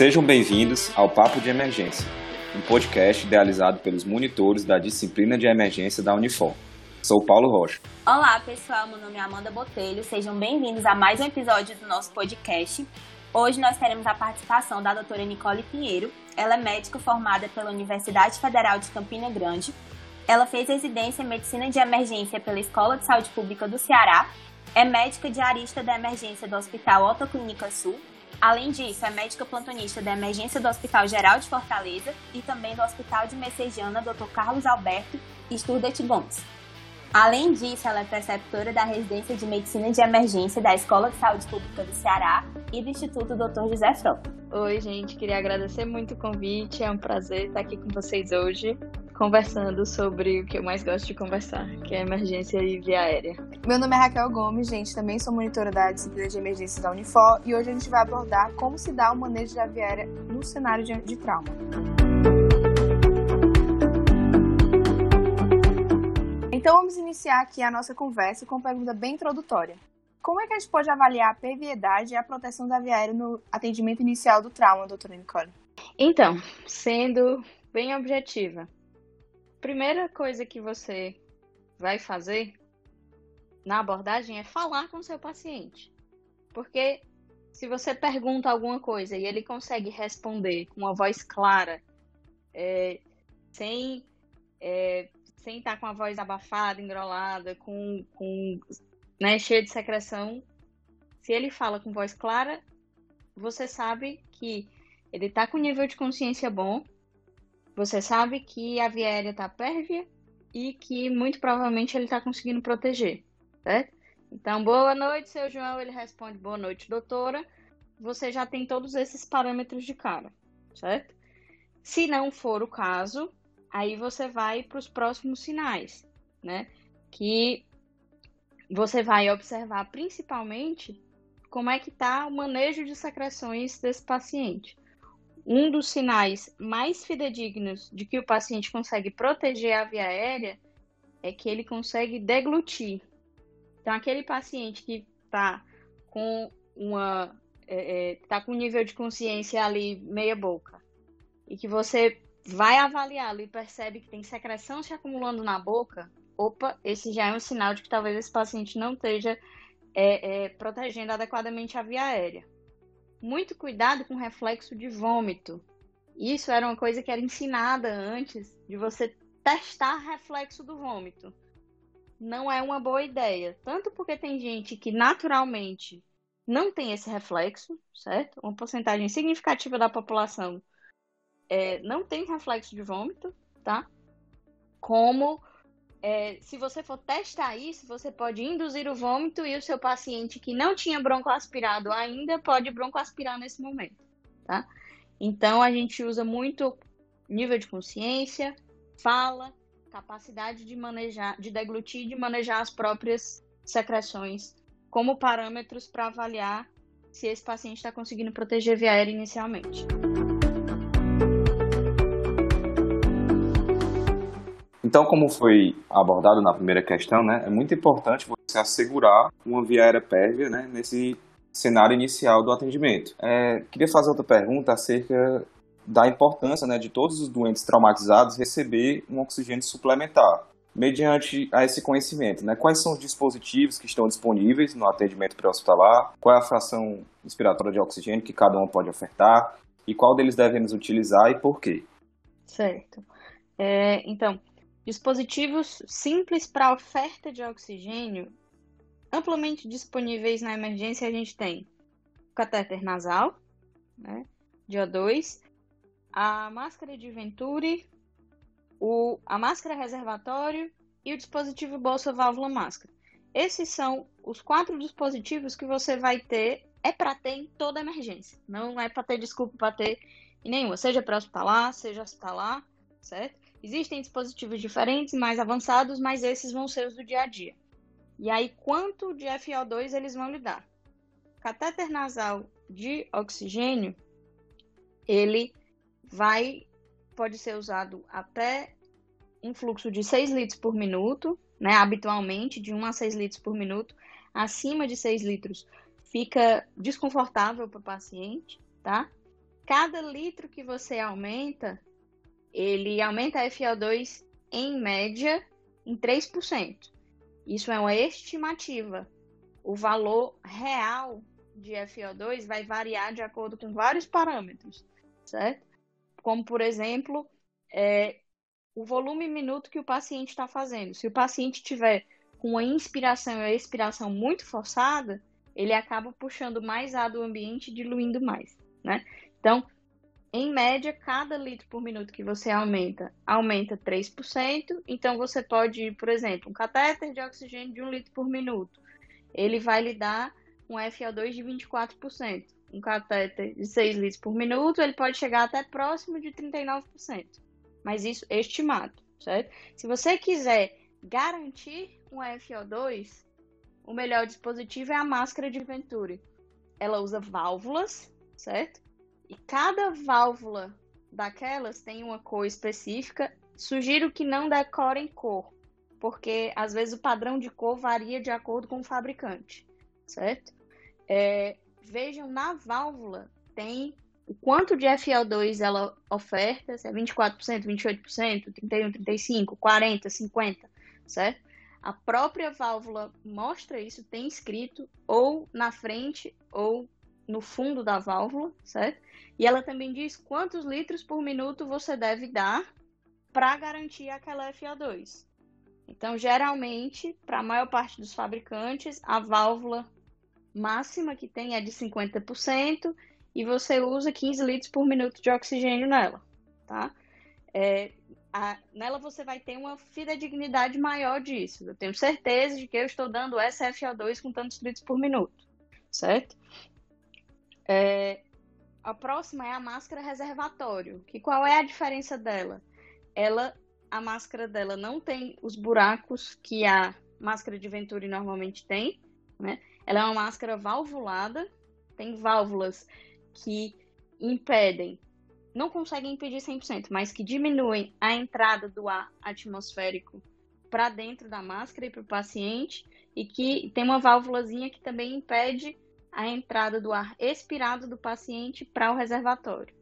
Sejam bem-vindos ao Papo de Emergência, um podcast idealizado pelos monitores da disciplina de emergência da Unifor. Sou Paulo Rocha. Olá, pessoal. Meu nome é Amanda Botelho. Sejam bem-vindos a mais um episódio do nosso podcast. Hoje nós teremos a participação da doutora Nicole Pinheiro. Ela é médica formada pela Universidade Federal de Campina Grande. Ela fez residência em Medicina de Emergência pela Escola de Saúde Pública do Ceará. É médica diarista da emergência do Hospital Alta Clínica Sul Além disso, é médica plantonista da emergência do Hospital Geral de Fortaleza e também do Hospital de Messejana Dr. Carlos Alberto Sturdet Gomes. Além disso, ela é preceptora da residência de medicina de emergência da Escola de Saúde Pública do Ceará e do Instituto Dr. José Frota. Oi, gente, queria agradecer muito o convite, é um prazer estar aqui com vocês hoje conversando sobre o que eu mais gosto de conversar, que é emergência e via aérea. Meu nome é Raquel Gomes, gente, também sou monitora da disciplina de emergência da Unifor e hoje a gente vai abordar como se dá o manejo da via aérea no cenário de, de trauma. Então vamos iniciar aqui a nossa conversa com uma pergunta bem introdutória. Como é que a gente pode avaliar a perviedade e a proteção da via aérea no atendimento inicial do trauma, doutora Nicole? Então, sendo bem objetiva, primeira coisa que você vai fazer na abordagem é falar com o seu paciente. Porque se você pergunta alguma coisa e ele consegue responder com uma voz clara, é, sem é, sem estar com a voz abafada, engrolada, com, com né, cheia de secreção, se ele fala com voz clara, você sabe que ele está com nível de consciência bom você sabe que a viária está pérvia e que muito provavelmente ele está conseguindo proteger, certo? Então, boa noite, seu João. Ele responde, boa noite, doutora. Você já tem todos esses parâmetros de cara, certo? Se não for o caso, aí você vai para os próximos sinais, né? Que você vai observar principalmente como é que está o manejo de secreções desse paciente um dos sinais mais fidedignos de que o paciente consegue proteger a via aérea é que ele consegue deglutir. Então, aquele paciente que está com uma é, é, tá com um nível de consciência ali meia boca e que você vai avaliá-lo e percebe que tem secreção se acumulando na boca, opa, esse já é um sinal de que talvez esse paciente não esteja é, é protegendo adequadamente a via aérea muito cuidado com reflexo de vômito. Isso era uma coisa que era ensinada antes de você testar reflexo do vômito. Não é uma boa ideia, tanto porque tem gente que naturalmente não tem esse reflexo, certo? Uma porcentagem significativa da população é, não tem reflexo de vômito, tá? Como é, se você for testar isso, você pode induzir o vômito e o seu paciente que não tinha broncoaspirado ainda pode broncoaspirar nesse momento, tá? Então a gente usa muito nível de consciência, fala, capacidade de manejar, de deglutir, de manejar as próprias secreções como parâmetros para avaliar se esse paciente está conseguindo proteger via aérea inicialmente. Então, como foi abordado na primeira questão, né, é muito importante você assegurar uma via aérea pérvia né, nesse cenário inicial do atendimento. É, queria fazer outra pergunta acerca da importância né, de todos os doentes traumatizados receber um oxigênio suplementar. Mediante a esse conhecimento, né, quais são os dispositivos que estão disponíveis no atendimento pré-hospitalar, qual é a fração inspiratória de oxigênio que cada um pode ofertar e qual deles devemos utilizar e por quê? Certo. É, então, Dispositivos simples para oferta de oxigênio, amplamente disponíveis na emergência, a gente tem o catéter nasal, né, de O2, a máscara de Venturi, o, a máscara reservatório e o dispositivo bolsa válvula máscara. Esses são os quatro dispositivos que você vai ter, é para ter em toda emergência. Não é para ter desculpa para ter em nenhuma, seja para hospitalar, seja hospitalar, certo? Existem dispositivos diferentes, mais avançados, mas esses vão ser os do dia a dia. E aí, quanto de FO2 eles vão lhe dar? Catéter nasal de oxigênio, ele vai, pode ser usado até um fluxo de 6 litros por minuto, né? Habitualmente, de 1 a 6 litros por minuto. Acima de 6 litros fica desconfortável para o paciente, tá? cada litro que você aumenta, ele aumenta a FiO2 em média em 3%. Isso é uma estimativa. O valor real de FiO2 vai variar de acordo com vários parâmetros, certo? Como, por exemplo, é, o volume minuto que o paciente está fazendo. Se o paciente tiver com a inspiração e a expiração muito forçada, ele acaba puxando mais ar do ambiente, diluindo mais, né? Então, em média, cada litro por minuto que você aumenta, aumenta 3%. Então, você pode, por exemplo, um catéter de oxigênio de 1 litro por minuto. Ele vai lhe dar um FO2 de 24%. Um catéter de 6 litros por minuto, ele pode chegar até próximo de 39%. Mas isso é estimado, certo? Se você quiser garantir um FO2, o melhor dispositivo é a máscara de Venturi. Ela usa válvulas, certo? E cada válvula daquelas tem uma cor específica. Sugiro que não decorem cor, porque às vezes o padrão de cor varia de acordo com o fabricante, certo? É, vejam na válvula tem o quanto de FL2 ela oferta, se é 24%, 28%, 31%, 35%, 40%, 50%, certo? A própria válvula mostra isso, tem escrito ou na frente ou no fundo da válvula, certo? E ela também diz quantos litros por minuto você deve dar para garantir aquela FO2. Então, geralmente, para a maior parte dos fabricantes, a válvula máxima que tem é de 50% e você usa 15 litros por minuto de oxigênio nela, tá? É, a, nela você vai ter uma fidedignidade maior disso. Eu tenho certeza de que eu estou dando SFO2 com tantos litros por minuto, certo? É, a próxima é a máscara reservatório. Que qual é a diferença dela? Ela, a máscara dela não tem os buracos que a máscara de Venturi normalmente tem, né? Ela é uma máscara valvulada, tem válvulas que impedem, não conseguem impedir 100%, mas que diminuem a entrada do ar atmosférico para dentro da máscara e para o paciente, e que tem uma válvulazinha que também impede a entrada do ar expirado do paciente para o reservatório.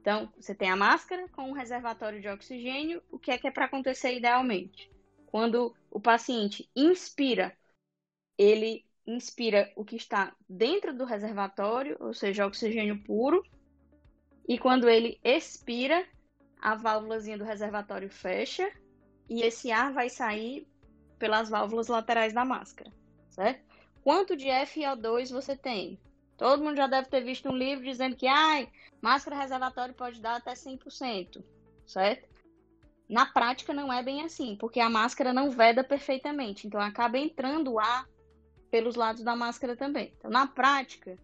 Então, você tem a máscara com um reservatório de oxigênio. O que é que é para acontecer idealmente? Quando o paciente inspira, ele inspira o que está dentro do reservatório, ou seja, oxigênio puro. E quando ele expira, a válvulazinha do reservatório fecha e esse ar vai sair pelas válvulas laterais da máscara, certo? Quanto de FO2 você tem. Todo mundo já deve ter visto um livro dizendo que ai, máscara reservatório pode dar até 100%, certo? Na prática não é bem assim, porque a máscara não veda perfeitamente, então acaba entrando ar pelos lados da máscara também. Então, na prática,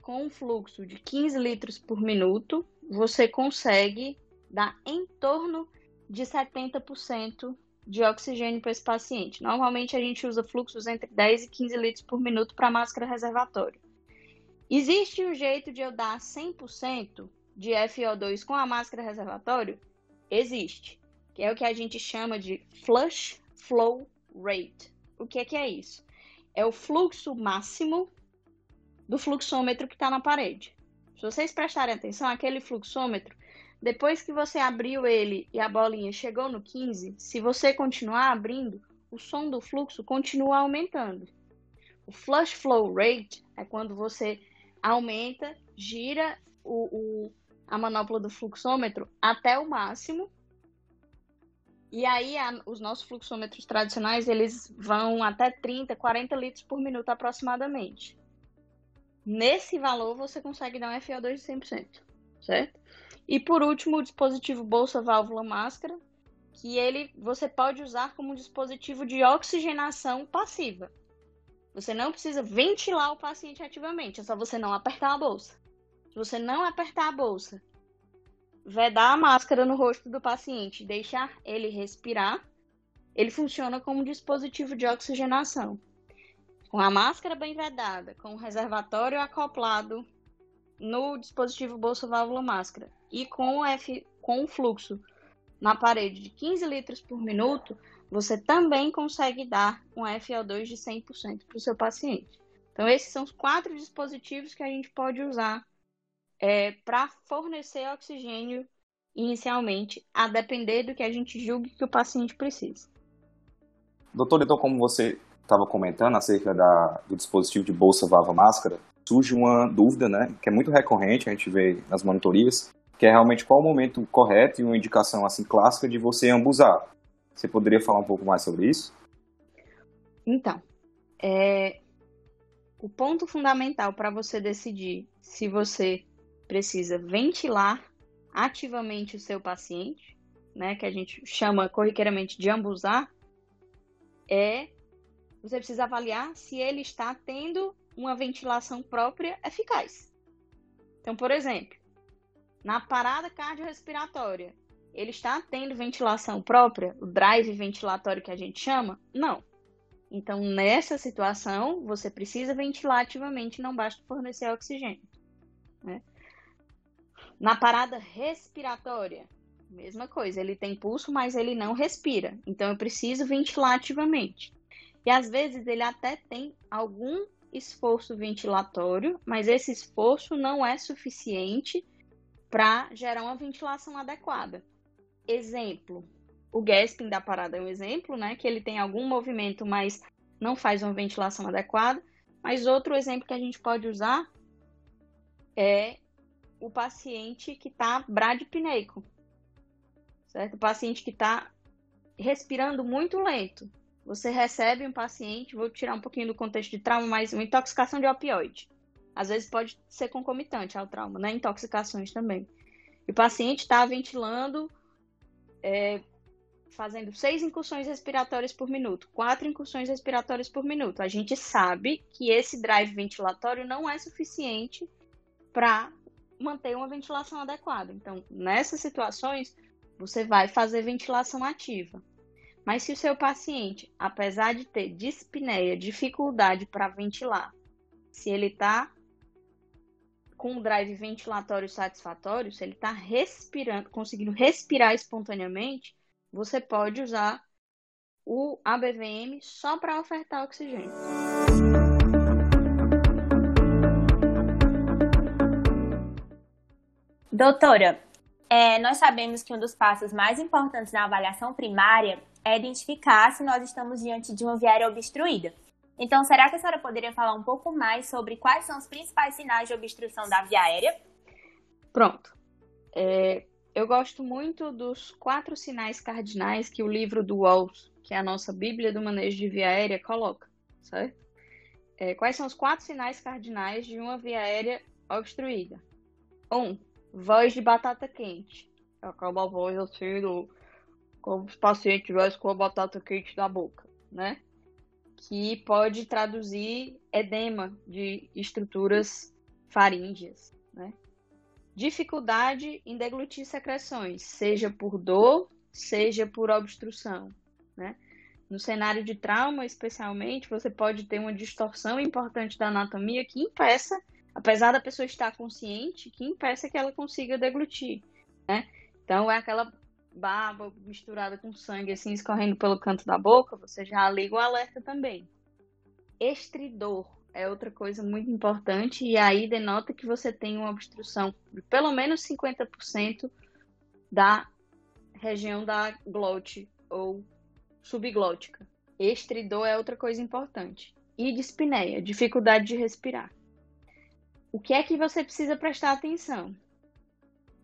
com um fluxo de 15 litros por minuto, você consegue dar em torno de 70% de oxigênio para esse paciente. Normalmente a gente usa fluxos entre 10 e 15 litros por minuto para máscara reservatória. Existe um jeito de eu dar 100% de FO2 com a máscara reservatório? Existe, que é o que a gente chama de flush flow rate. O que é que é isso? É o fluxo máximo do fluxômetro que está na parede. Se vocês prestarem atenção, aquele fluxômetro depois que você abriu ele e a bolinha chegou no 15, se você continuar abrindo, o som do fluxo continua aumentando. O flush flow rate é quando você aumenta, gira o, o, a manopla do fluxômetro até o máximo. E aí a, os nossos fluxômetros tradicionais eles vão até 30, 40 litros por minuto aproximadamente. Nesse valor você consegue dar um FO2 de 100%, certo? E por último, o dispositivo bolsa válvula máscara, que ele você pode usar como um dispositivo de oxigenação passiva. Você não precisa ventilar o paciente ativamente, é só você não apertar a bolsa. Se você não apertar a bolsa, vedar a máscara no rosto do paciente, deixar ele respirar, ele funciona como um dispositivo de oxigenação. Com a máscara bem vedada, com o reservatório acoplado no dispositivo bolsa válvula máscara e com, F, com fluxo na parede de 15 litros por minuto, você também consegue dar um FO2 de 100% para o seu paciente. Então, esses são os quatro dispositivos que a gente pode usar é, para fornecer oxigênio inicialmente, a depender do que a gente julgue que o paciente precisa. Doutor, então, como você estava comentando acerca da, do dispositivo de bolsa vava máscara, surge uma dúvida, né, que é muito recorrente, a gente vê nas monitorias, que é realmente qual o momento correto e uma indicação assim clássica de você ambusar. Você poderia falar um pouco mais sobre isso? Então, é, o ponto fundamental para você decidir se você precisa ventilar ativamente o seu paciente, né, que a gente chama corriqueiramente de ambusar, é você precisa avaliar se ele está tendo uma ventilação própria eficaz. Então, por exemplo, na parada cardiorrespiratória, ele está tendo ventilação própria, o drive ventilatório que a gente chama? Não. Então, nessa situação, você precisa ventilar ativamente, não basta fornecer oxigênio. Né? Na parada respiratória, mesma coisa, ele tem pulso, mas ele não respira. Então, eu preciso ventilar ativamente. E às vezes ele até tem algum esforço ventilatório, mas esse esforço não é suficiente para gerar uma ventilação adequada. Exemplo, o gasping da parada é um exemplo, né? Que ele tem algum movimento, mas não faz uma ventilação adequada. Mas outro exemplo que a gente pode usar é o paciente que está bradipneico, certo? O paciente que está respirando muito lento. Você recebe um paciente, vou tirar um pouquinho do contexto de trauma, mas uma intoxicação de opioide. Às vezes pode ser concomitante ao trauma, né? Intoxicações também. E o paciente está ventilando, é, fazendo seis incursões respiratórias por minuto, quatro incursões respiratórias por minuto. A gente sabe que esse drive ventilatório não é suficiente para manter uma ventilação adequada. Então, nessas situações, você vai fazer ventilação ativa. Mas se o seu paciente, apesar de ter dispneia, dificuldade para ventilar, se ele está com um drive ventilatório satisfatório, se ele está respirando, conseguindo respirar espontaneamente, você pode usar o ABVM só para ofertar oxigênio. Doutora, é, nós sabemos que um dos passos mais importantes na avaliação primária é identificar se nós estamos diante de uma viária obstruída. Então, será que a senhora poderia falar um pouco mais sobre quais são os principais sinais de obstrução da via aérea? Pronto. É, eu gosto muito dos quatro sinais cardinais que o livro do Walls, que é a nossa Bíblia do Manejo de Via Aérea, coloca, certo? É, quais são os quatro sinais cardinais de uma via aérea obstruída? Um, voz de batata quente. Acaba a voz assim do, como se o paciente tivesse com a batata quente na boca, né? Que pode traduzir edema de estruturas faríngeas, né? Dificuldade em deglutir secreções, seja por dor, seja por obstrução, né? No cenário de trauma, especialmente, você pode ter uma distorção importante da anatomia que impeça, apesar da pessoa estar consciente, que impeça que ela consiga deglutir, né? Então, é aquela baba misturada com sangue assim escorrendo pelo canto da boca, você já liga o alerta também. Estridor é outra coisa muito importante e aí denota que você tem uma obstrução de pelo menos 50% da região da glote ou subglótica. Estridor é outra coisa importante. E dispneia, dificuldade de respirar. O que é que você precisa prestar atenção?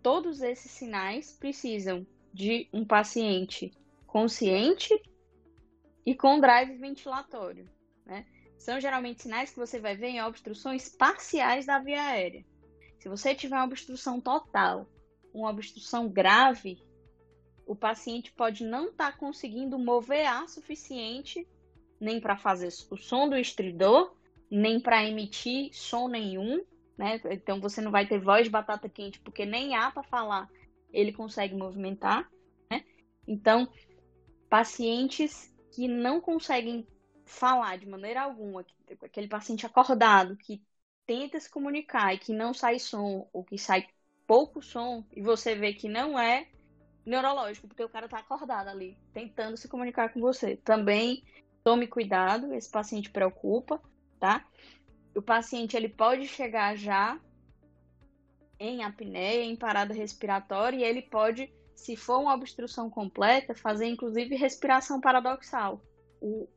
Todos esses sinais precisam de um paciente consciente e com drive ventilatório. Né? São geralmente sinais que você vai ver em obstruções parciais da via aérea. Se você tiver uma obstrução total, uma obstrução grave, o paciente pode não estar tá conseguindo mover ar suficiente nem para fazer o som do estridor, nem para emitir som nenhum, né? Então você não vai ter voz de batata quente porque nem há para falar ele consegue movimentar, né? Então, pacientes que não conseguem falar de maneira alguma, aquele paciente acordado que tenta se comunicar e que não sai som ou que sai pouco som e você vê que não é neurológico, porque o cara tá acordado ali, tentando se comunicar com você. Também tome cuidado, esse paciente preocupa, tá? O paciente ele pode chegar já em apneia, em parada respiratória, e ele pode, se for uma obstrução completa, fazer inclusive respiração paradoxal, o,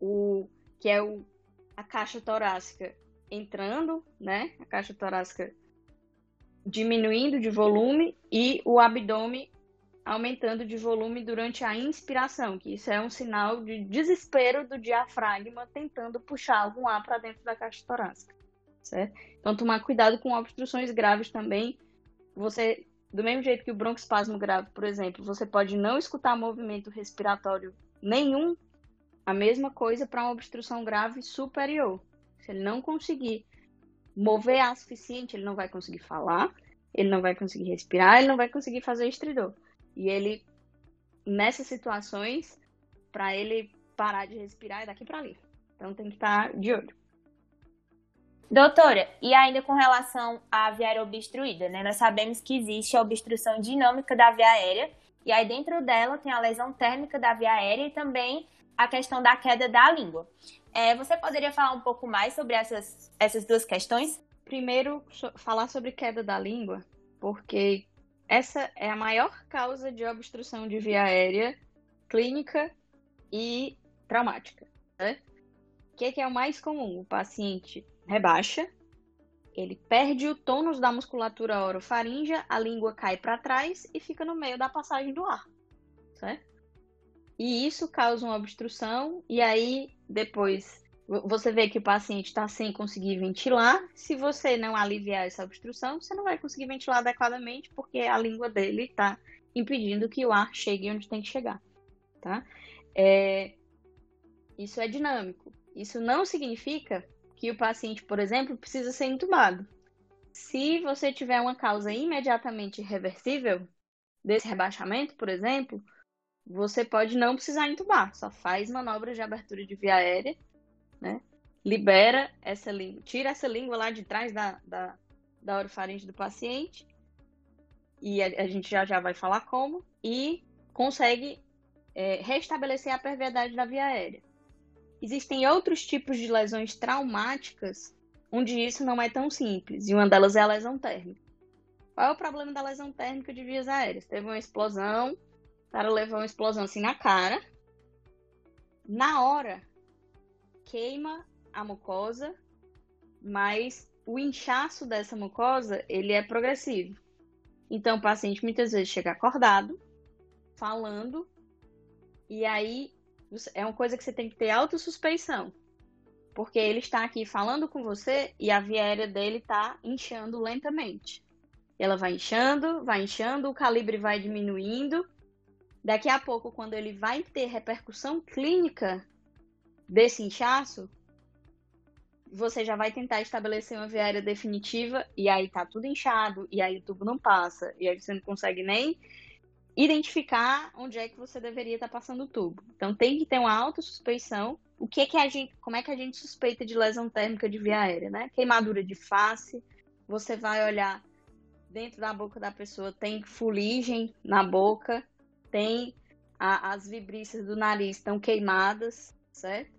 o, que é o, a caixa torácica entrando, né? A caixa torácica diminuindo de volume e o abdômen aumentando de volume durante a inspiração, que isso é um sinal de desespero do diafragma tentando puxar algum ar para dentro da caixa torácica, certo? Então tomar cuidado com obstruções graves também. Você, do mesmo jeito que o broncoespasmo grave, por exemplo, você pode não escutar movimento respiratório nenhum, a mesma coisa para uma obstrução grave superior. Se ele não conseguir mover ar suficiente, ele não vai conseguir falar, ele não vai conseguir respirar, ele não vai conseguir fazer estridor. E ele, nessas situações, para ele parar de respirar é daqui para ali. Então tem que estar de olho. Doutora, e ainda com relação à via aérea obstruída, né? Nós sabemos que existe a obstrução dinâmica da via aérea, e aí dentro dela tem a lesão térmica da via aérea e também a questão da queda da língua. É, você poderia falar um pouco mais sobre essas, essas duas questões? Primeiro, so, falar sobre queda da língua, porque essa é a maior causa de obstrução de via aérea clínica e traumática. Né? O que é, que é o mais comum? O paciente rebaixa, ele perde o tônus da musculatura orofaríngea, a língua cai para trás e fica no meio da passagem do ar. Certo? E isso causa uma obstrução, e aí depois você vê que o paciente está sem conseguir ventilar. Se você não aliviar essa obstrução, você não vai conseguir ventilar adequadamente, porque a língua dele está impedindo que o ar chegue onde tem que chegar. Tá? É... Isso é dinâmico. Isso não significa que o paciente, por exemplo, precisa ser entubado. Se você tiver uma causa imediatamente reversível desse rebaixamento, por exemplo, você pode não precisar entubar, só faz manobras de abertura de via aérea né? Libera essa língua, tira essa língua lá de trás da, da, da orofaringe do paciente, e a, a, gente já já vai falar como, e consegue é, restabelecer a perviedade da via aérea. Existem outros tipos de lesões traumáticas onde isso não é tão simples, e uma delas é a lesão térmica. Qual é o problema da lesão térmica de vias aéreas? Teve uma explosão, o cara levou uma explosão assim na cara. Na hora, queima a mucosa, mas o inchaço dessa mucosa, ele é progressivo. Então, o paciente muitas vezes chega acordado, falando, e aí é uma coisa que você tem que ter autossuspeição. Porque ele está aqui falando com você e a via dele está inchando lentamente. Ela vai inchando, vai inchando, o calibre vai diminuindo. Daqui a pouco, quando ele vai ter repercussão clínica desse inchaço, você já vai tentar estabelecer uma viária definitiva e aí tá tudo inchado e aí o tubo não passa e aí você não consegue nem identificar onde é que você deveria estar passando o tubo. Então tem que ter uma autossuspeição. O que é que a gente, como é que a gente suspeita de lesão térmica de via aérea, né? Queimadura de face. Você vai olhar dentro da boca da pessoa tem fuligem na boca, tem a, as vibrícias do nariz estão queimadas, certo?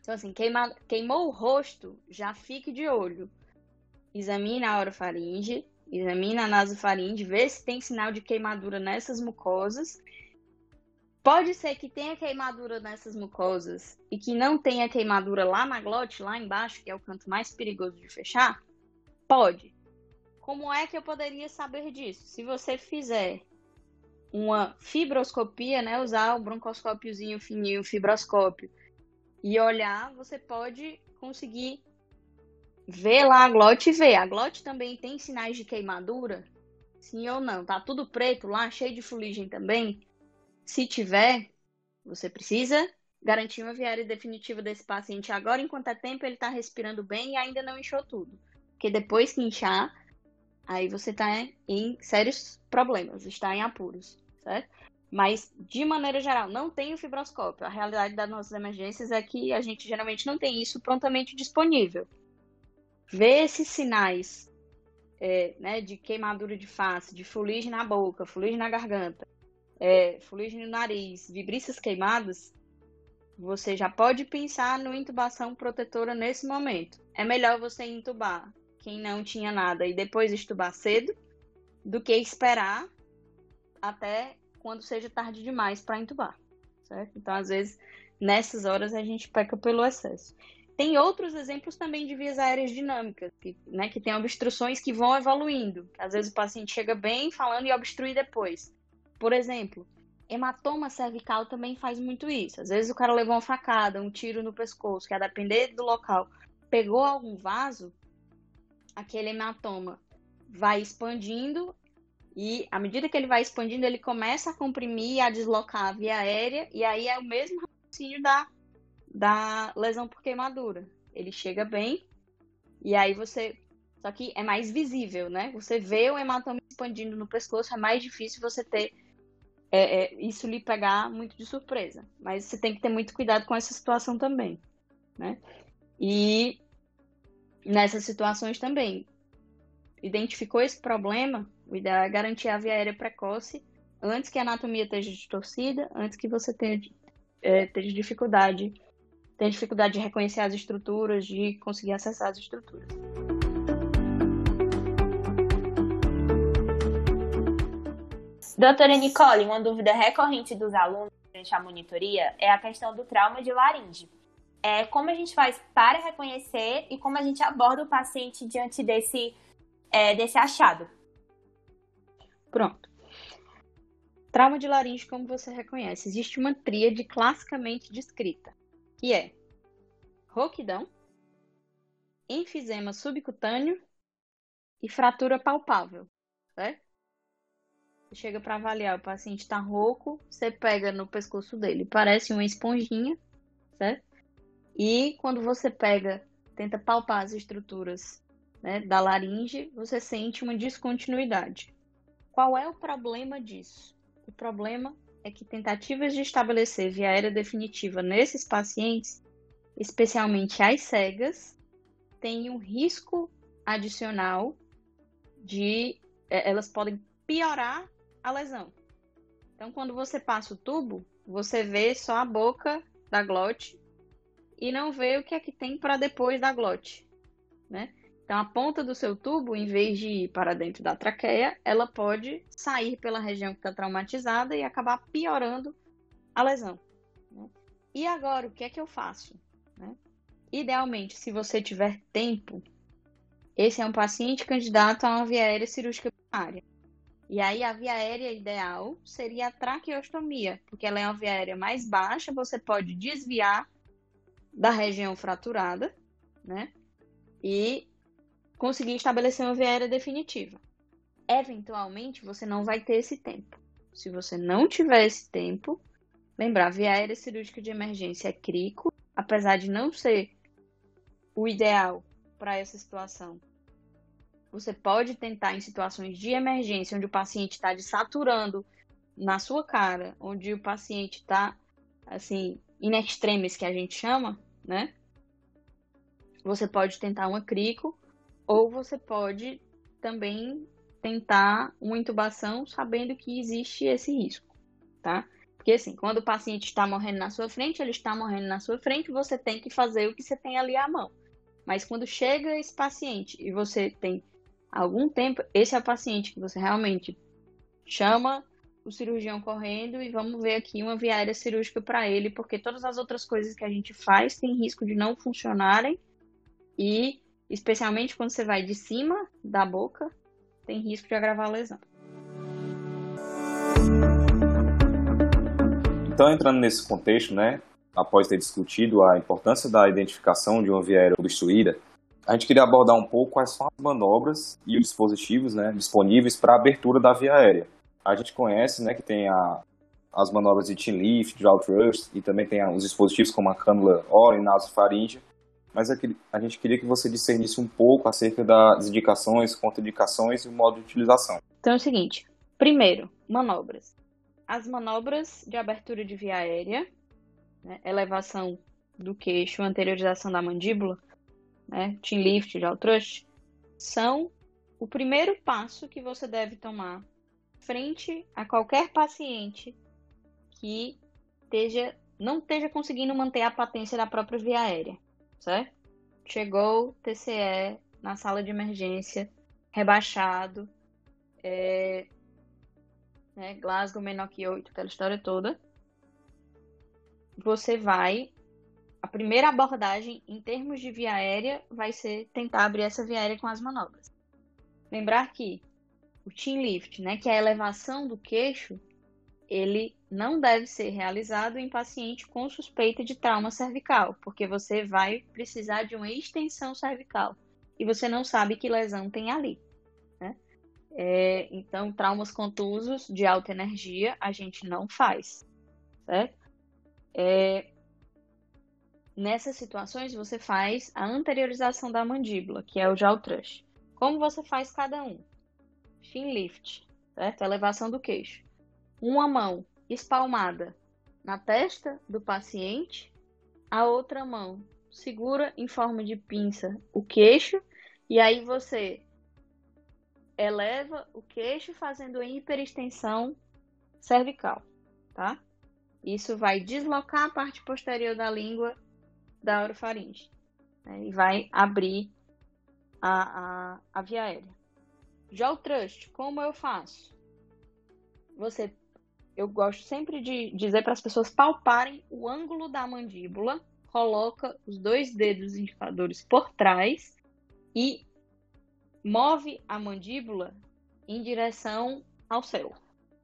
Então, assim, queima, queimou o rosto, já fique de olho. Examina a orofaringe, examina a nasofaringe, vê se tem sinal de queimadura nessas mucosas. Pode ser que tenha queimadura nessas mucosas e que não tenha queimadura lá na glote, lá embaixo, que é o canto mais perigoso de fechar? Pode. Como é que eu poderia saber disso? Se você fizer uma fibroscopia, né, usar o broncoscópiozinho fininho, fibroscópio, e olhar, você pode conseguir ver lá a glote e ver. A glote também tem sinais de queimadura? Sim ou não? Tá tudo preto lá, cheio de fuligem também? Se tiver, você precisa garantir uma viária definitiva desse paciente agora, enquanto é tempo ele está respirando bem e ainda não inchou tudo. Porque depois que inchar, aí você está em sérios problemas, está em apuros, certo? Mas, de maneira geral, não tem o fibroscópio. A realidade das nossas emergências é que a gente geralmente não tem isso prontamente disponível. Ver esses sinais é, né, de queimadura de face, de fuligem na boca, fuligem na garganta, é, fuligem no nariz, vibrícias queimadas, você já pode pensar no intubação protetora nesse momento. É melhor você intubar quem não tinha nada e depois estubar cedo, do que esperar até quando seja tarde demais para entubar, certo? Então, às vezes, nessas horas a gente peca pelo excesso. Tem outros exemplos também de vias aéreas dinâmicas, que, né, que tem obstruções que vão evoluindo. Às vezes o paciente chega bem falando e obstrui depois. Por exemplo, hematoma cervical também faz muito isso. Às vezes o cara levou uma facada, um tiro no pescoço, que a depender do local, pegou algum vaso, aquele hematoma vai expandindo e à medida que ele vai expandindo, ele começa a comprimir, a deslocar a via aérea, e aí é o mesmo raciocínio da, da lesão por queimadura. Ele chega bem, e aí você. Só que é mais visível, né? Você vê o hematoma expandindo no pescoço, é mais difícil você ter. É, é, isso lhe pegar muito de surpresa. Mas você tem que ter muito cuidado com essa situação também, né? E nessas situações também, identificou esse problema, o ideal é garantir a via aérea precoce antes que a anatomia esteja distorcida, antes que você tenha, é, tenha dificuldade, tenha dificuldade de reconhecer as estruturas, de conseguir acessar as estruturas. Doutora Nicole, uma dúvida recorrente dos alunos durante a monitoria é a questão do trauma de laringe é, como a gente faz para reconhecer e como a gente aborda o paciente diante desse, é, desse achado. Pronto. Trauma de laringe, como você reconhece? Existe uma tríade classicamente descrita, que é rouquidão, enfisema subcutâneo e fratura palpável? Você chega para avaliar, o paciente está rouco, você pega no pescoço dele, parece uma esponjinha, certo? E quando você pega, tenta palpar as estruturas né, da laringe, você sente uma descontinuidade. Qual é o problema disso? O problema é que tentativas de estabelecer via aérea definitiva nesses pacientes, especialmente as cegas, têm um risco adicional de é, elas podem piorar a lesão. Então, quando você passa o tubo, você vê só a boca da glote e não vê o que é que tem para depois da glote, né? Então a ponta do seu tubo, em vez de ir para dentro da traqueia, ela pode sair pela região que está traumatizada e acabar piorando a lesão. Né? E agora o que é que eu faço? Né? Idealmente, se você tiver tempo, esse é um paciente candidato a uma via aérea cirúrgica primária. E aí a via aérea ideal seria a traqueostomia, porque ela é uma via aérea mais baixa, você pode desviar da região fraturada, né? E conseguir estabelecer uma via definitiva. Eventualmente, você não vai ter esse tempo. Se você não tiver esse tempo, lembrar, via aérea cirúrgica de emergência é crico, apesar de não ser o ideal para essa situação. Você pode tentar em situações de emergência, onde o paciente está desaturando na sua cara, onde o paciente está, assim, in extremis, que a gente chama, né? Você pode tentar uma crico ou você pode também tentar uma intubação sabendo que existe esse risco, tá? Porque assim, quando o paciente está morrendo na sua frente, ele está morrendo na sua frente, você tem que fazer o que você tem ali à mão. Mas quando chega esse paciente e você tem algum tempo, esse é o paciente que você realmente chama o cirurgião correndo e vamos ver aqui uma viária cirúrgica para ele, porque todas as outras coisas que a gente faz tem risco de não funcionarem e, especialmente quando você vai de cima da boca, tem risco de agravar a lesão. Então, entrando nesse contexto, né, após ter discutido a importância da identificação de uma via aérea obstruída, a gente queria abordar um pouco quais são as manobras e os dispositivos né, disponíveis para a abertura da via aérea a gente conhece, né, que tem a, as manobras de chin lift, de outrust, e também tem os dispositivos como a cânula oral e nasofaríngea, mas a gente queria que você discernisse um pouco acerca das indicações, contraindicações e o modo de utilização. Então é o seguinte, primeiro, manobras. As manobras de abertura de via aérea, né, elevação do queixo, anteriorização da mandíbula, né, chin lift, jaw thrust, são o primeiro passo que você deve tomar frente a qualquer paciente que esteja, não esteja conseguindo manter a patência da própria via aérea, certo? Chegou TCE na sala de emergência, rebaixado, é, né, Glasgow menor que 8, aquela história toda, você vai. A primeira abordagem em termos de via aérea vai ser tentar abrir essa via aérea com as manobras. Lembrar que o chin lift, né, que é a elevação do queixo, ele não deve ser realizado em paciente com suspeita de trauma cervical, porque você vai precisar de uma extensão cervical e você não sabe que lesão tem ali. Né? É, então, traumas contusos de alta energia a gente não faz, certo? É, nessas situações, você faz a anteriorização da mandíbula, que é o jaw thrust. Como você faz cada um? Chin lift, certo? Elevação do queixo. Uma mão espalmada na testa do paciente, a outra mão segura em forma de pinça o queixo e aí você eleva o queixo fazendo a hiperextensão cervical, tá? Isso vai deslocar a parte posterior da língua da orofaringe né? e vai abrir a, a, a via aérea. Já o trust, como eu faço? Você, eu gosto sempre de dizer para as pessoas palparem o ângulo da mandíbula, coloca os dois dedos indicadores por trás e move a mandíbula em direção ao céu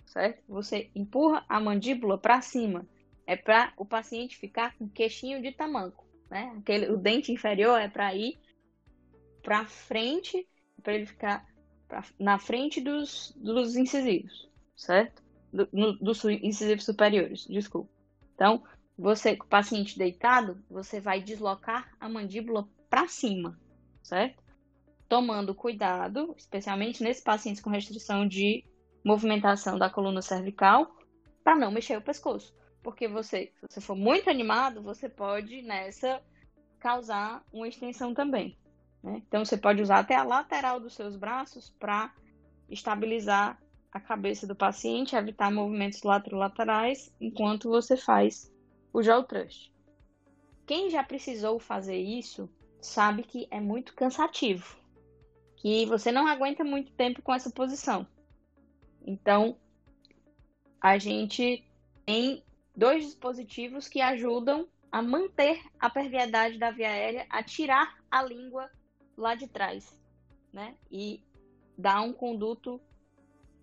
certo? Você empurra a mandíbula para cima. É para o paciente ficar com queixinho de tamanco, né? Aquele, o dente inferior é para ir para frente, para ele ficar pra, na frente dos, dos incisivos, certo? Do, dos incisivos superiores, desculpa. Então, você, com o paciente deitado, você vai deslocar a mandíbula para cima, certo? Tomando cuidado, especialmente nesses pacientes com restrição de movimentação da coluna cervical para não mexer o pescoço. Porque você, se você for muito animado, você pode nessa causar uma extensão também. Né? Então você pode usar até a lateral dos seus braços para estabilizar a cabeça do paciente, evitar movimentos laterolaterais enquanto você faz o jaw thrust. Quem já precisou fazer isso sabe que é muito cansativo, que você não aguenta muito tempo com essa posição. Então, a gente tem dois dispositivos que ajudam a manter a perviedade da via aérea, a tirar a língua lá de trás, né? E dar um conduto,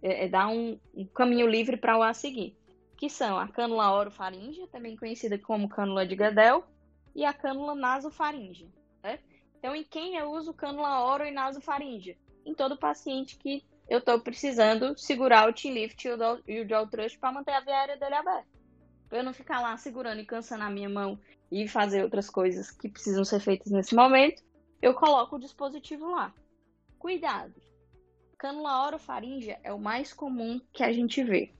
é, é dar um, um, caminho livre para o ar seguir, que são a cânula orofaríngea, também conhecida como cânula de Gadel, e a cânula nasofaríngea. Né? Então, em quem eu uso cânula oro e nasofaríngea? Em todo paciente que eu estou precisando segurar o T-Lift e o Thrust para manter a via aérea dele aberta. Para eu não ficar lá segurando e cansando a minha mão e fazer outras coisas que precisam ser feitas nesse momento, eu coloco o dispositivo lá. Cuidado! Cânula orofaríngea é o mais comum que a gente vê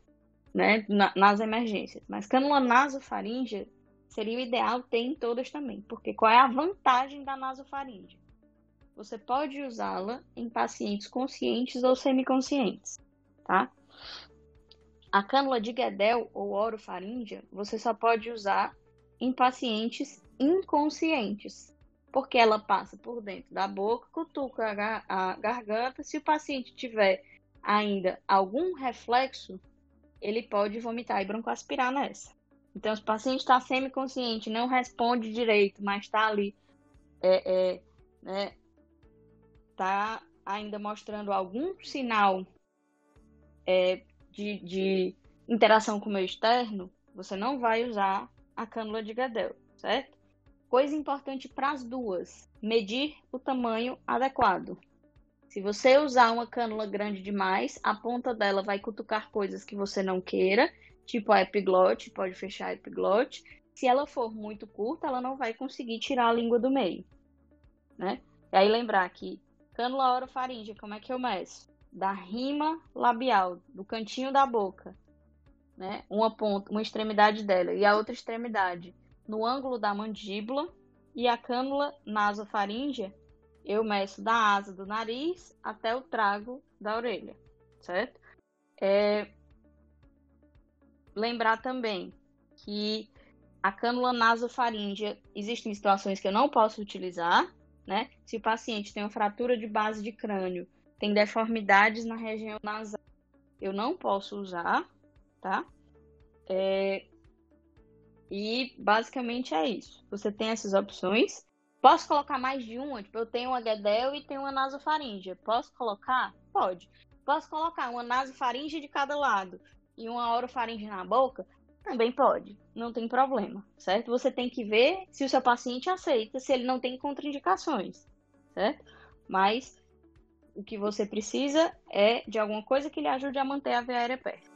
né, nas emergências. Mas cânula nasofaríngea seria o ideal ter em todas também. Porque qual é a vantagem da nasofaríngea? você pode usá-la em pacientes conscientes ou semiconscientes, tá? A cânula de Guedel ou orofaríngea você só pode usar em pacientes inconscientes, porque ela passa por dentro da boca, cutuca a garganta. Se o paciente tiver ainda algum reflexo, ele pode vomitar e broncoaspirar nessa. Então, se o paciente está semiconsciente, não responde direito, mas está ali é, é, né, está ainda mostrando algum sinal é, de, de, interação com o meio externo, você não vai usar a cânula de Gadel, certo? Coisa importante para as duas: medir o tamanho adequado. Se você usar uma cânula grande demais, a ponta dela vai cutucar coisas que você não queira, tipo a epiglote, pode fechar a epiglote. Se ela for muito curta, ela não vai conseguir tirar a língua do meio, né? E aí lembrar que Cânula orofaríngea, como é que eu meço? Da rima labial, do cantinho da boca, né? Uma ponta, uma extremidade dela e a outra extremidade no ângulo da mandíbula e a cânula nasofaríngea eu meço da asa do nariz até o trago da orelha, certo? É... Lembrar também que a cânula nasofaríngea existem situações que eu não posso utilizar, né? Se o paciente tem uma fratura de base de crânio, tem deformidades na região nasal, eu não posso usar, tá? É... E basicamente é isso. Você tem essas opções. Posso colocar mais de uma? Tipo, eu tenho uma Guedel e tenho uma nasofaringe. Posso colocar? Pode. Posso colocar uma nasofaringe de cada lado e uma orofaringe na boca? Também pode. Não tem problema, certo? Você tem que ver se o seu paciente aceita, se ele não tem contraindicações, certo? Mas o que você precisa é de alguma coisa que lhe ajude a manter a via aérea perto.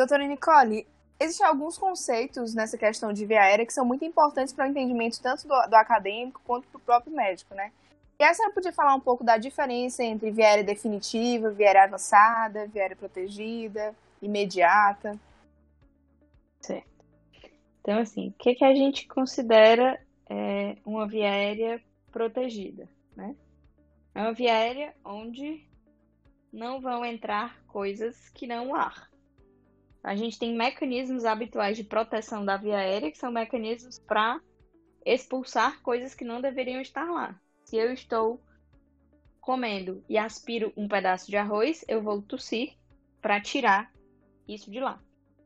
Doutora Nicole, existem alguns conceitos nessa questão de via aérea que são muito importantes para o entendimento tanto do, do acadêmico quanto do próprio médico, né? E aí você podia falar um pouco da diferença entre via aérea definitiva, via aérea avançada, via aérea protegida, imediata? Certo. Então, assim, o que, que a gente considera é, uma via aérea protegida, né? É uma via aérea onde não vão entrar coisas que não o ar. A gente tem mecanismos habituais de proteção da via aérea, que são mecanismos para expulsar coisas que não deveriam estar lá. Se eu estou comendo e aspiro um pedaço de arroz, eu vou tossir para tirar isso de lá.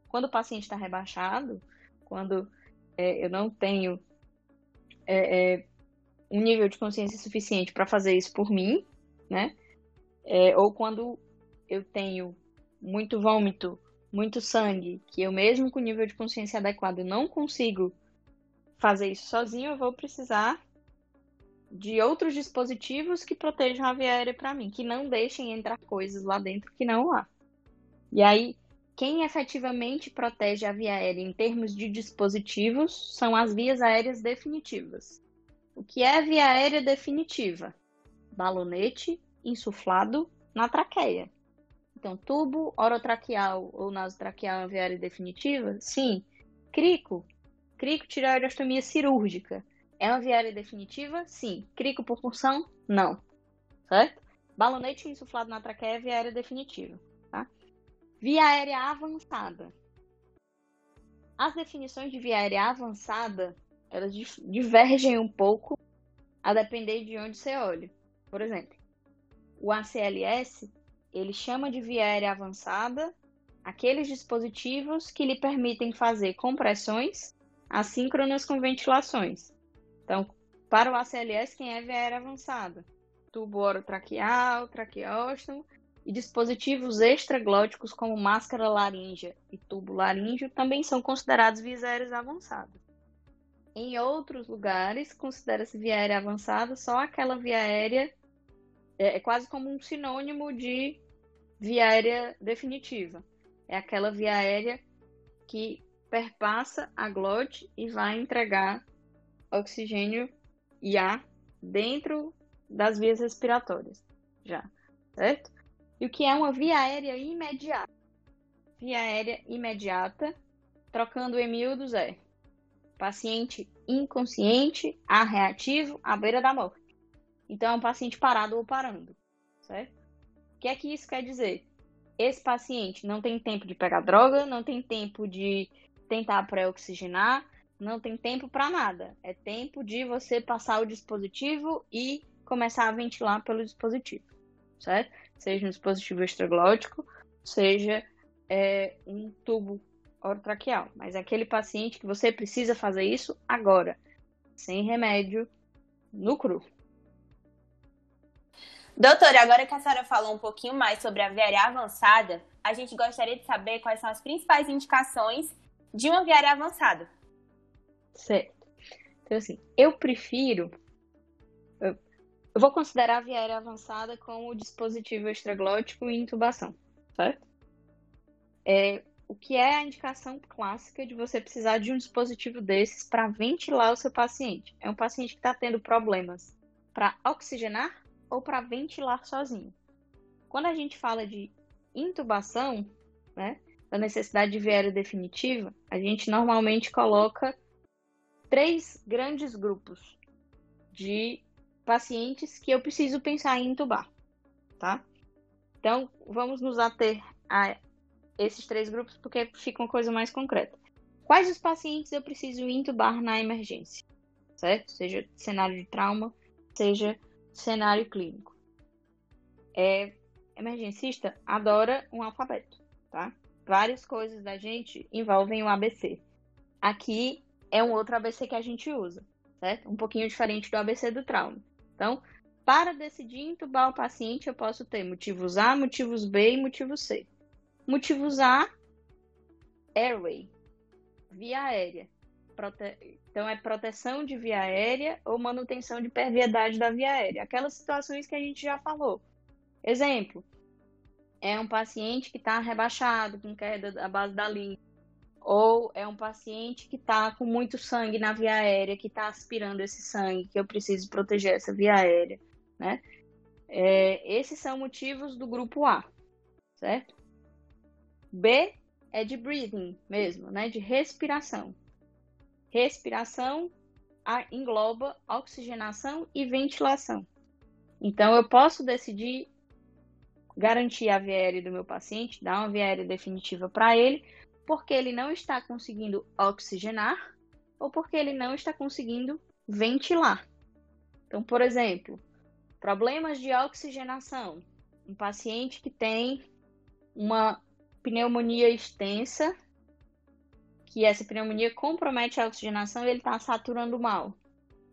Quando o paciente está rebaixado, quando é, eu não tenho é, é, um nível de consciência suficiente para fazer isso por mim, né? É, ou quando eu tenho muito vômito muito sangue, que eu mesmo com nível de consciência adequado não consigo fazer isso sozinho, eu vou precisar de outros dispositivos que protejam a via aérea para mim, que não deixem entrar coisas lá dentro que não há. E aí, quem efetivamente protege a via aérea em termos de dispositivos são as vias aéreas definitivas. O que é via aérea definitiva? Balonete insuflado na traqueia. Então, tubo orotraqueal ou nasotraqueal aviária definitiva? Sim. Crico? Crico tireoidostomia cirúrgica. É uma viária definitiva? Sim. Crico por punção? Não. Certo? Balonete insuflado na traqueia é viária definitiva. Tá? Via aérea avançada. As definições de via aérea avançada, elas divergem um pouco a depender de onde você olha. Por exemplo, o ACLS ele chama de via aérea avançada aqueles dispositivos que lhe permitem fazer compressões assíncronas com ventilações. Então, para o ACLS, quem é via aérea avançada? Tubo orotraqueal, traqueóstomo e dispositivos extraglóticos como máscara laríngea e tubo laríngeo também são considerados vias aéreas avançadas. Em outros lugares, considera-se via aérea avançada só aquela via aérea, é quase como um sinônimo de via aérea definitiva. É aquela via aérea que perpassa a glote e vai entregar oxigênio e ar dentro das vias respiratórias, já, certo? E o que é uma via aérea imediata? Via aérea imediata, trocando em miúdos é paciente inconsciente, a reativo, à beira da morte. Então é um paciente parado ou parando, certo? Que é que isso quer dizer? Esse paciente não tem tempo de pegar droga, não tem tempo de tentar pré-oxigenar, não tem tempo para nada. É tempo de você passar o dispositivo e começar a ventilar pelo dispositivo, certo? Seja um dispositivo extraglótico, seja é, um tubo orotraqueal. Mas é aquele paciente que você precisa fazer isso agora, sem remédio, no cru. Doutora, agora que a senhora falou um pouquinho mais sobre a viária avançada, a gente gostaria de saber quais são as principais indicações de uma viária avançada. Certo. Então, assim, eu prefiro. Eu, vou considerar a viária avançada como dispositivo extraglótico e intubação, certo? É, o que é a indicação clássica de você precisar de um dispositivo desses para ventilar o seu paciente? É um paciente que está tendo problemas para oxigenar ou para ventilar sozinho. Quando a gente fala de intubação, né, da necessidade de viária definitiva, a gente normalmente coloca três grandes grupos de pacientes que eu preciso pensar em intubar, tá? Então, vamos nos ater a esses três grupos porque fica uma coisa mais concreta. Quais os pacientes eu preciso intubar na emergência? Certo? Seja cenário de trauma, seja cenário clínico. É, emergencista adora um alfabeto, tá? Várias coisas da gente envolvem o ABC. Aqui é um outro ABC que a gente usa, certo? Um pouquinho diferente do ABC do trauma. Então, para decidir intubar o paciente, eu posso ter motivos A, motivos B e motivos C. Motivos A, airway, via aérea. Prote... Então, é proteção de via aérea ou manutenção de perviedade da via aérea. Aquelas situações que a gente já falou. Exemplo, é um paciente que está rebaixado, com queda da base da língua, ou é um paciente que está com muito sangue na via aérea, que está aspirando esse sangue, que eu preciso proteger essa via aérea, né? É, esses são motivos do grupo A, certo? B é de breathing mesmo, né? De respiração. Respiração engloba oxigenação e ventilação. Então, eu posso decidir garantir a aérea do meu paciente, dar uma aérea definitiva para ele, porque ele não está conseguindo oxigenar ou porque ele não está conseguindo ventilar. Então, por exemplo, problemas de oxigenação. Um paciente que tem uma pneumonia extensa, que essa pneumonia compromete a oxigenação e ele está saturando mal.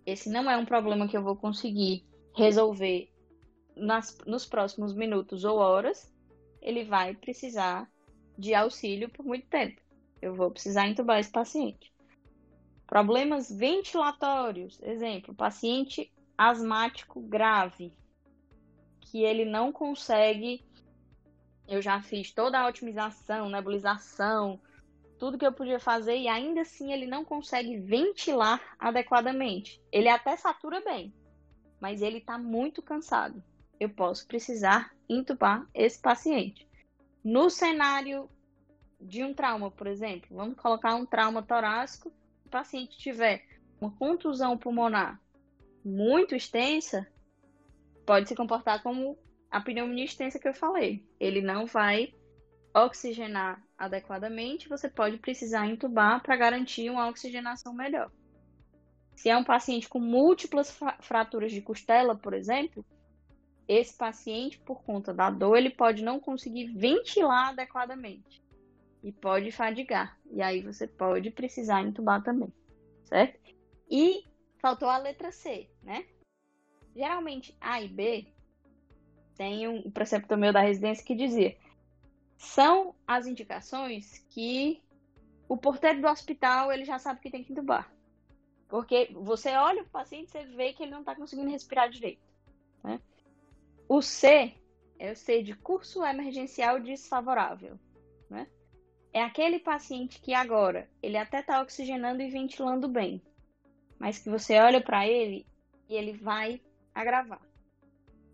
Esse não é um problema que eu vou conseguir resolver nas, nos próximos minutos ou horas. Ele vai precisar de auxílio por muito tempo. Eu vou precisar entubar esse paciente. Problemas ventilatórios, exemplo, paciente asmático grave, que ele não consegue. Eu já fiz toda a otimização, nebulização, tudo que eu podia fazer e ainda assim ele não consegue ventilar adequadamente. Ele até satura bem, mas ele está muito cansado. Eu posso precisar intubar esse paciente. No cenário de um trauma, por exemplo, vamos colocar um trauma torácico, o paciente tiver uma contusão pulmonar muito extensa, pode se comportar como a pneumonia extensa que eu falei. Ele não vai oxigenar adequadamente, você pode precisar entubar para garantir uma oxigenação melhor. Se é um paciente com múltiplas fraturas de costela, por exemplo, esse paciente, por conta da dor, ele pode não conseguir ventilar adequadamente e pode fadigar. E aí você pode precisar entubar também, certo? E faltou a letra C, né? Geralmente A e B tem um preceptor meu da residência que dizia: são as indicações que o porteiro do hospital ele já sabe que tem que entubar. Porque você olha o paciente, você vê que ele não está conseguindo respirar direito. Né? O C é o C de curso emergencial desfavorável. Né? É aquele paciente que agora ele até está oxigenando e ventilando bem, mas que você olha para ele e ele vai agravar.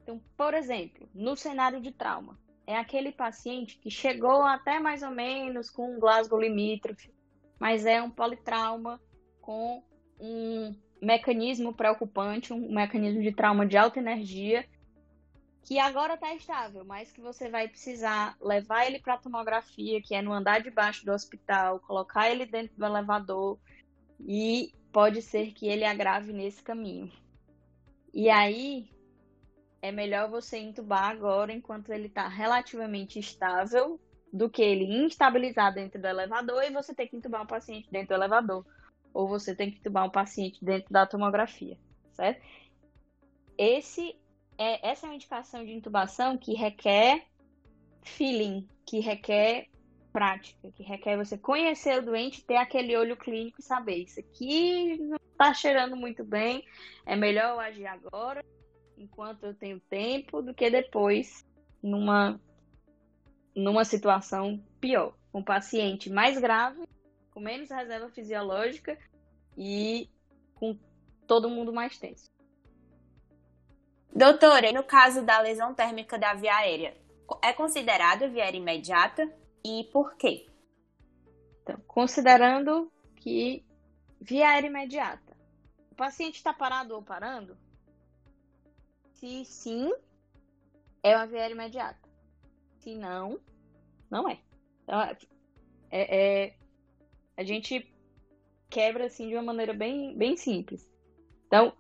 Então, por exemplo, no cenário de trauma, é aquele paciente que chegou até mais ou menos com um Glasgow limítrofe, mas é um politrauma com um mecanismo preocupante, um mecanismo de trauma de alta energia que agora está estável, mas que você vai precisar levar ele para a tomografia, que é no andar de baixo do hospital, colocar ele dentro do elevador e pode ser que ele agrave nesse caminho. E aí é melhor você entubar agora enquanto ele está relativamente estável do que ele instabilizar dentro do elevador e você ter que entubar um paciente dentro do elevador ou você tem que entubar um paciente dentro da tomografia, certo? Esse é, essa é uma indicação de intubação que requer feeling, que requer prática, que requer você conhecer o doente, ter aquele olho clínico e saber isso aqui não está cheirando muito bem, é melhor eu agir agora, enquanto eu tenho tempo, do que depois numa numa situação pior, um paciente mais grave, com menos reserva fisiológica e com todo mundo mais tenso. Doutora, no caso da lesão térmica da via aérea, é considerada via aérea imediata e por quê? Então, considerando que via aérea imediata, o paciente está parado ou parando? Se sim, é uma aérea imediata. Se não, não é. Então, é, é, a gente quebra assim de uma maneira bem, bem simples. Então,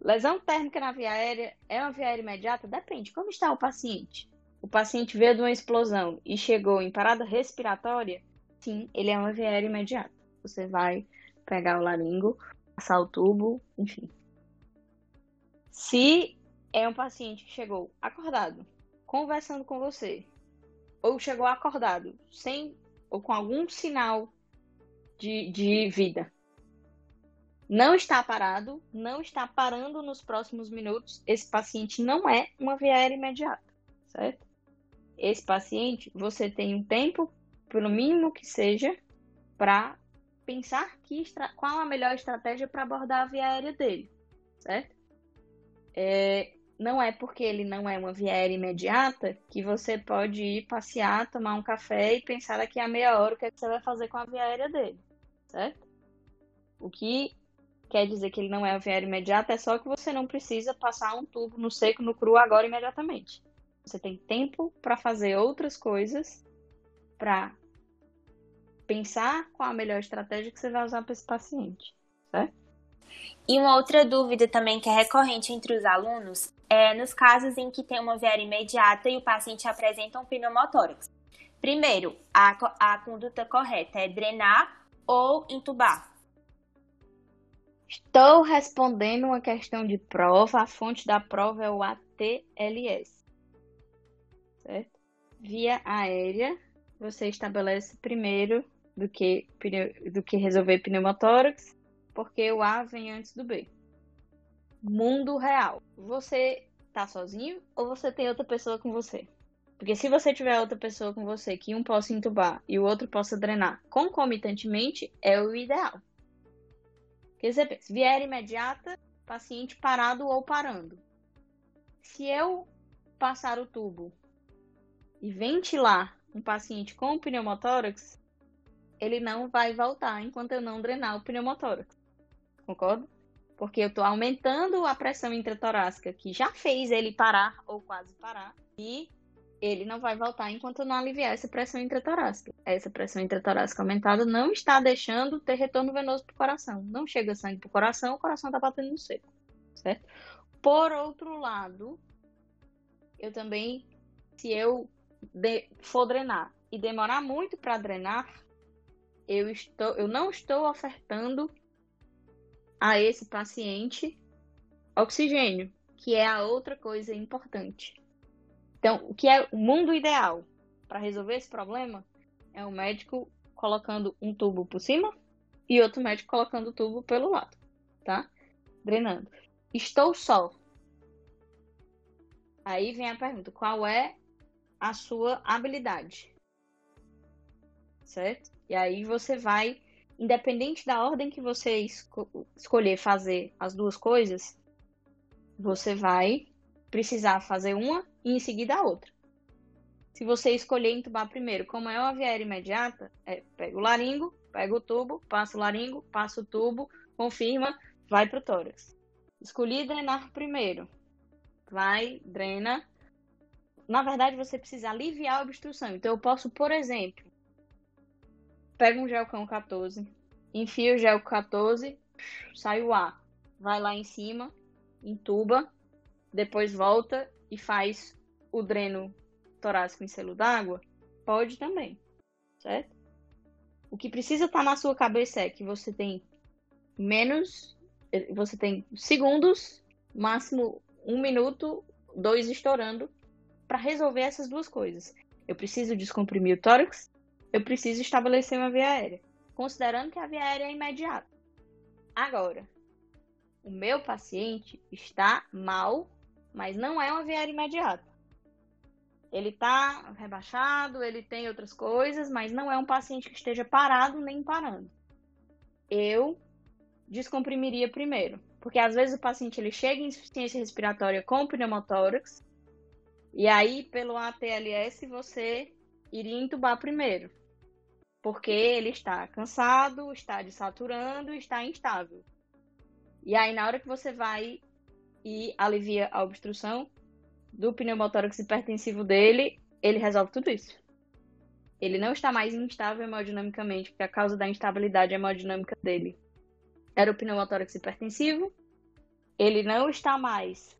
lesão térmica na via aérea é uma via aérea imediata? Depende. Como está o paciente? O paciente veio de uma explosão e chegou em parada respiratória? Sim, ele é uma via aérea imediata. Você vai pegar o laringo, passar o tubo, enfim. Se é um paciente que chegou acordado, conversando com você, ou chegou acordado, sem ou com algum sinal de, de vida, não está parado, não está parando nos próximos minutos, esse paciente não é uma via aérea imediata, certo? Esse paciente, você tem um tempo, pelo mínimo que seja, para pensar que, qual a melhor estratégia para abordar a via aérea dele, certo? É, não é porque ele não é uma via aérea imediata que você pode ir passear, tomar um café e pensar daqui a meia hora o que, é que você vai fazer com a via aérea dele, certo? O que quer dizer que ele não é a via aérea imediata é só que você não precisa passar um tubo no seco, no cru agora imediatamente. Você tem tempo para fazer outras coisas para pensar qual a melhor estratégia que você vai usar para esse paciente, certo? E uma outra dúvida também que é recorrente entre os alunos é nos casos em que tem uma viária imediata e o paciente apresenta um pneumotórax. Primeiro, a, a conduta correta é drenar ou entubar? Estou respondendo uma questão de prova. A fonte da prova é o ATLS. Certo? Via aérea, você estabelece primeiro do que, do que resolver pneumotórax, porque o A vem antes do B. Mundo real. Você tá sozinho ou você tem outra pessoa com você? Porque se você tiver outra pessoa com você que um possa entubar e o outro possa drenar concomitantemente, é o ideal. Porque você pensa, vier imediata, paciente parado ou parando. Se eu passar o tubo e ventilar um paciente com pneumotórax, ele não vai voltar enquanto eu não drenar o pneumotórax. Concorda? Porque eu estou aumentando a pressão intratorácica, que já fez ele parar ou quase parar, e ele não vai voltar enquanto não aliviar essa pressão intratorácica. Essa pressão intratorácica aumentada não está deixando ter retorno venoso para o coração. Não chega sangue para o coração, o coração está batendo no seco, certo? Por outro lado, eu também, se eu for drenar e demorar muito para drenar, eu, estou, eu não estou ofertando a esse paciente oxigênio, que é a outra coisa importante. Então, o que é o mundo ideal para resolver esse problema é o médico colocando um tubo por cima e outro médico colocando o tubo pelo lado, tá? Drenando. Estou só. Aí vem a pergunta: qual é a sua habilidade? Certo? E aí você vai, independente da ordem que você esco escolher fazer as duas coisas, você vai precisar fazer uma e em seguida a outra. Se você escolher entubar primeiro, como é uma via imediata, é, pega o laringo, pega o tubo, passa o laringo, passa o tubo, confirma, vai para o tórax. Escolhi drenar primeiro. Vai, drena. Na verdade, você precisa aliviar a obstrução. Então, eu posso, por exemplo, pega um gelcão 14, enfia o gel 14, sai o ar, vai lá em cima, entuba, depois volta e faz o dreno torácico em selo d'água, pode também, certo? O que precisa estar tá na sua cabeça é que você tem menos, você tem segundos, máximo um minuto, dois estourando, para resolver essas duas coisas. Eu preciso descomprimir o tórax eu preciso estabelecer uma via aérea, considerando que a via aérea é imediata. Agora, o meu paciente está mal, mas não é uma via aérea imediata. Ele está rebaixado, ele tem outras coisas, mas não é um paciente que esteja parado nem parando. Eu descomprimiria primeiro, porque às vezes o paciente ele chega em insuficiência respiratória com pneumotórax, e aí pelo ATLS você iria entubar primeiro porque ele está cansado, está desaturando, está instável. E aí, na hora que você vai e alivia a obstrução do pneumotórax hipertensivo dele, ele resolve tudo isso. Ele não está mais instável hemodinamicamente, porque a causa da instabilidade hemodinâmica dele era o pneumotórax hipertensivo. Ele não está mais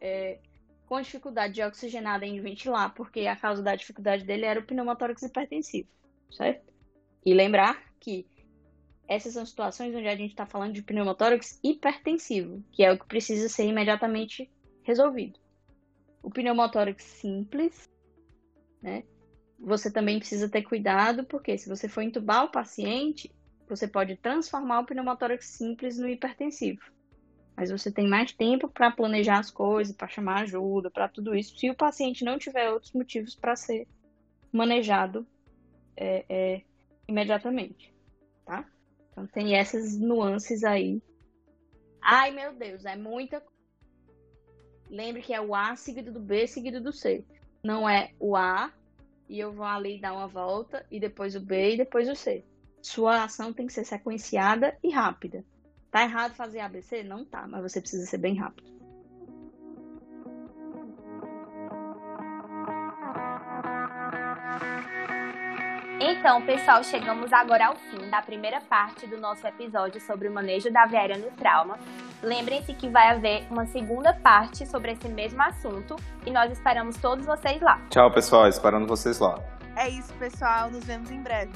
é, com dificuldade de oxigenada em ventilar, porque a causa da dificuldade dele era o pneumotórax hipertensivo, certo? E lembrar que essas são situações onde a gente está falando de pneumotórax hipertensivo, que é o que precisa ser imediatamente resolvido. O pneumotórax simples, né? Você também precisa ter cuidado, porque se você for entubar o paciente, você pode transformar o pneumotórax simples no hipertensivo. Mas você tem mais tempo para planejar as coisas, para chamar ajuda, para tudo isso, se o paciente não tiver outros motivos para ser manejado é, é, imediatamente, tá? Então tem essas nuances aí. Ai, meu Deus, é muita. Lembre que é o A seguido do B seguido do C. Não é o A e eu vou ali dar uma volta e depois o B e depois o C. Sua ação tem que ser sequenciada e rápida. Tá errado fazer ABC? Não tá, mas você precisa ser bem rápido. Então, pessoal, chegamos agora ao fim da primeira parte do nosso episódio sobre o manejo da veia no trauma. Lembrem-se que vai haver uma segunda parte sobre esse mesmo assunto e nós esperamos todos vocês lá. Tchau, pessoal, esperando vocês lá. É isso, pessoal, nos vemos em breve.